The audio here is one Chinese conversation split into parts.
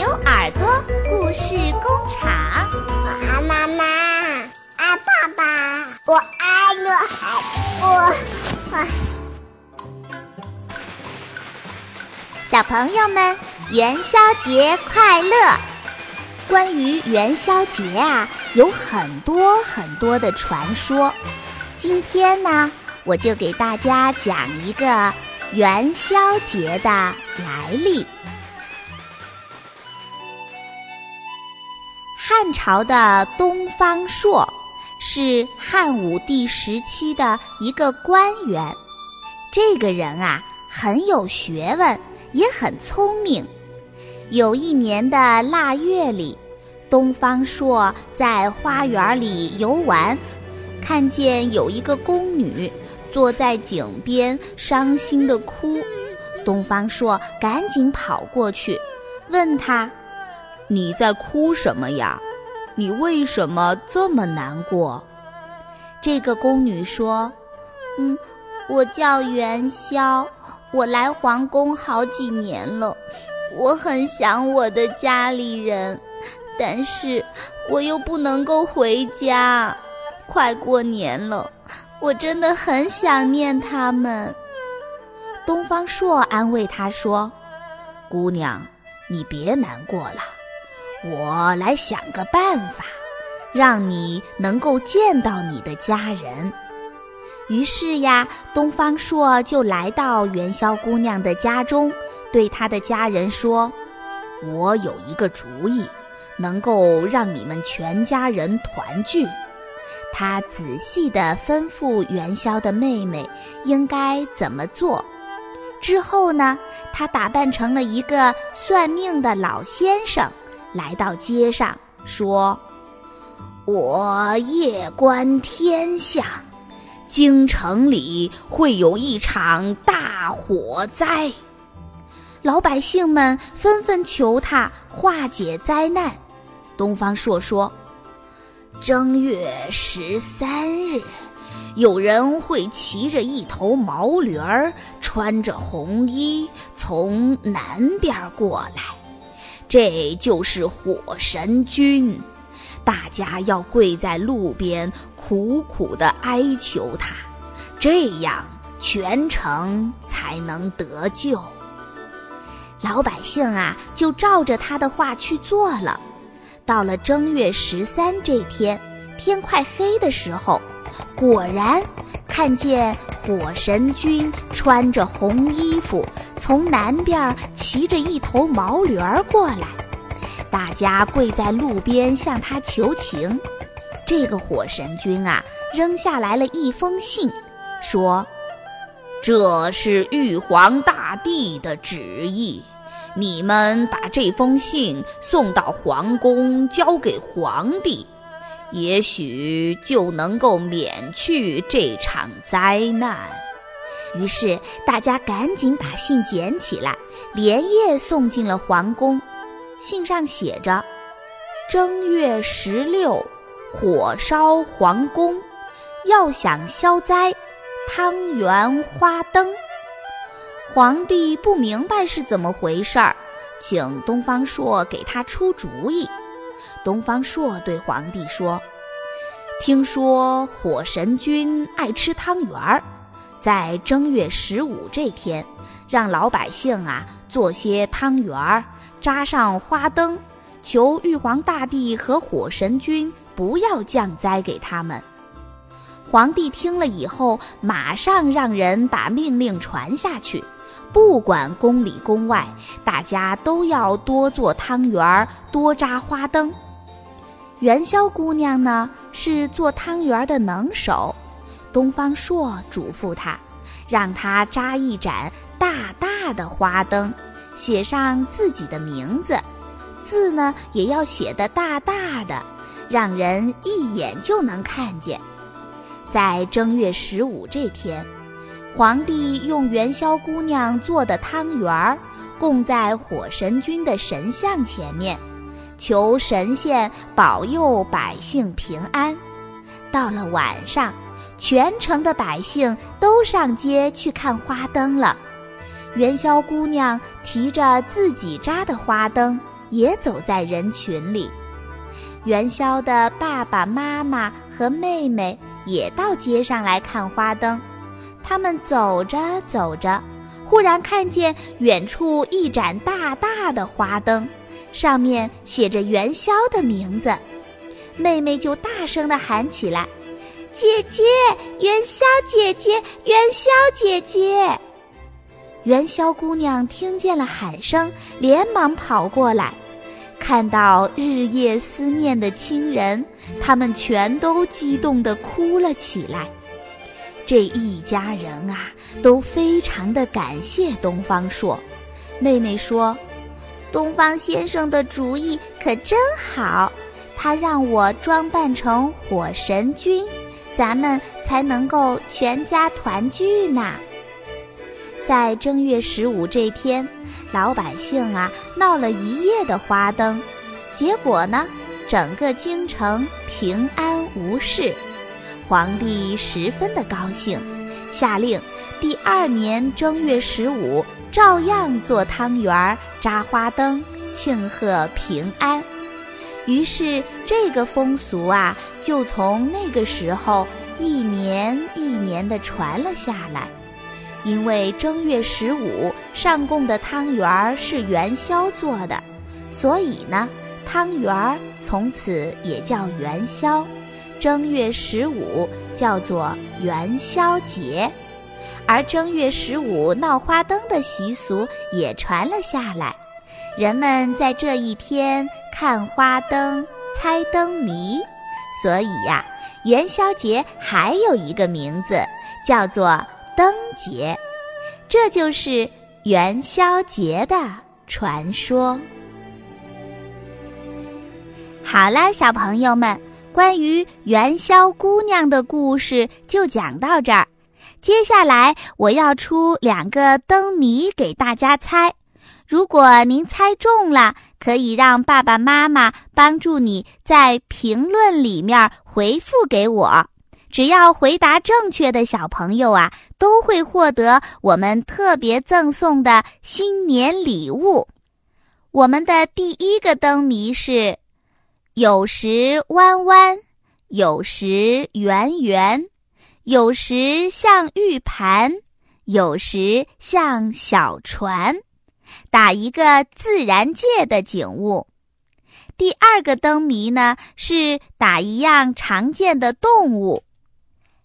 牛耳朵故事工厂，我爱妈妈，爱爸爸，我爱我爱我我。小朋友们，元宵节快乐！关于元宵节啊，有很多很多的传说。今天呢，我就给大家讲一个元宵节的来历。汉朝的东方朔是汉武帝时期的一个官员，这个人啊很有学问，也很聪明。有一年的腊月里，东方朔在花园里游玩，看见有一个宫女坐在井边，伤心的哭。东方朔赶紧跑过去，问她。你在哭什么呀？你为什么这么难过？这个宫女说：“嗯，我叫元宵，我来皇宫好几年了，我很想我的家里人，但是我又不能够回家。快过年了，我真的很想念他们。”东方朔安慰她说：“姑娘，你别难过了。”我来想个办法，让你能够见到你的家人。于是呀，东方朔就来到元宵姑娘的家中，对她的家人说：“我有一个主意，能够让你们全家人团聚。”他仔细地吩咐元宵的妹妹应该怎么做。之后呢，他打扮成了一个算命的老先生。来到街上，说：“我夜观天象，京城里会有一场大火灾。”老百姓们纷纷求他化解灾难。东方朔说：“正月十三日，有人会骑着一头毛驴儿，穿着红衣，从南边过来。”这就是火神君，大家要跪在路边苦苦的哀求他，这样全城才能得救。老百姓啊，就照着他的话去做了。到了正月十三这天，天快黑的时候，果然看见火神君穿着红衣服。从南边骑着一头毛驴儿过来，大家跪在路边向他求情。这个火神君啊，扔下来了一封信，说：“这是玉皇大帝的旨意，你们把这封信送到皇宫，交给皇帝，也许就能够免去这场灾难。”于是大家赶紧把信捡起来，连夜送进了皇宫。信上写着：“正月十六，火烧皇宫，要想消灾，汤圆花灯。”皇帝不明白是怎么回事儿，请东方朔给他出主意。东方朔对皇帝说：“听说火神君爱吃汤圆儿。”在正月十五这天，让老百姓啊做些汤圆儿，扎上花灯，求玉皇大帝和火神君不要降灾给他们。皇帝听了以后，马上让人把命令传下去，不管宫里宫外，大家都要多做汤圆儿，多扎花灯。元宵姑娘呢，是做汤圆的能手。东方朔嘱咐她，让她扎一盏大大的花灯，写上自己的名字，字呢也要写得大大的，让人一眼就能看见。在正月十五这天，皇帝用元宵姑娘做的汤圆儿供在火神君的神像前面，求神仙保佑百姓平安。到了晚上。全城的百姓都上街去看花灯了。元宵姑娘提着自己扎的花灯，也走在人群里。元宵的爸爸妈妈和妹妹也到街上来看花灯。他们走着走着，忽然看见远处一盏大大的花灯，上面写着元宵的名字。妹妹就大声地喊起来：“姐姐，元宵姐姐，元宵姐姐！”元宵姑娘听见了喊声，连忙跑过来，看到日夜思念的亲人，他们全都激动地哭了起来。这一家人啊，都非常的感谢东方朔。妹妹说：“东方先生的主意可真好。”他让我装扮成火神君，咱们才能够全家团聚呢。在正月十五这天，老百姓啊闹了一夜的花灯，结果呢，整个京城平安无事，皇帝十分的高兴，下令第二年正月十五照样做汤圆儿、扎花灯，庆贺平安。于是，这个风俗啊，就从那个时候一年一年的传了下来。因为正月十五上供的汤圆儿是元宵做的，所以呢，汤圆儿从此也叫元宵。正月十五叫做元宵节，而正月十五闹花灯的习俗也传了下来。人们在这一天看花灯、猜灯谜，所以呀，元宵节还有一个名字，叫做灯节。这就是元宵节的传说。好啦，小朋友们，关于元宵姑娘的故事就讲到这儿。接下来我要出两个灯谜给大家猜。如果您猜中了，可以让爸爸妈妈帮助你在评论里面回复给我。只要回答正确的小朋友啊，都会获得我们特别赠送的新年礼物。我们的第一个灯谜是：有时弯弯，有时圆圆，有时像玉盘，有时像小船。打一个自然界的景物。第二个灯谜呢是打一样常见的动物。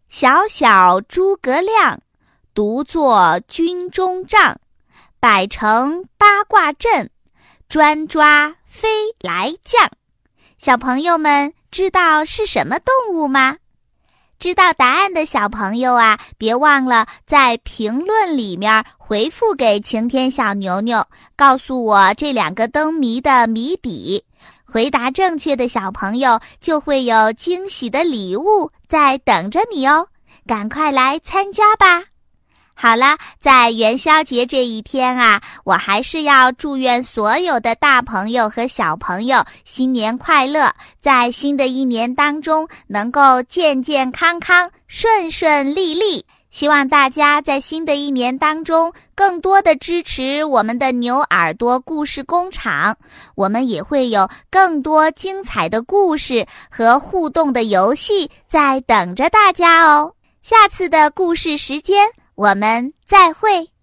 小小诸葛亮，独坐军中帐，摆成八卦阵，专抓飞来将。小朋友们知道是什么动物吗？知道答案的小朋友啊，别忘了在评论里面回复给晴天小牛牛，告诉我这两个灯谜的谜底。回答正确的小朋友就会有惊喜的礼物在等着你哦，赶快来参加吧！好了，在元宵节这一天啊，我还是要祝愿所有的大朋友和小朋友新年快乐，在新的一年当中能够健健康康、顺顺利利。希望大家在新的一年当中更多的支持我们的牛耳朵故事工厂，我们也会有更多精彩的故事和互动的游戏在等着大家哦。下次的故事时间。我们再会。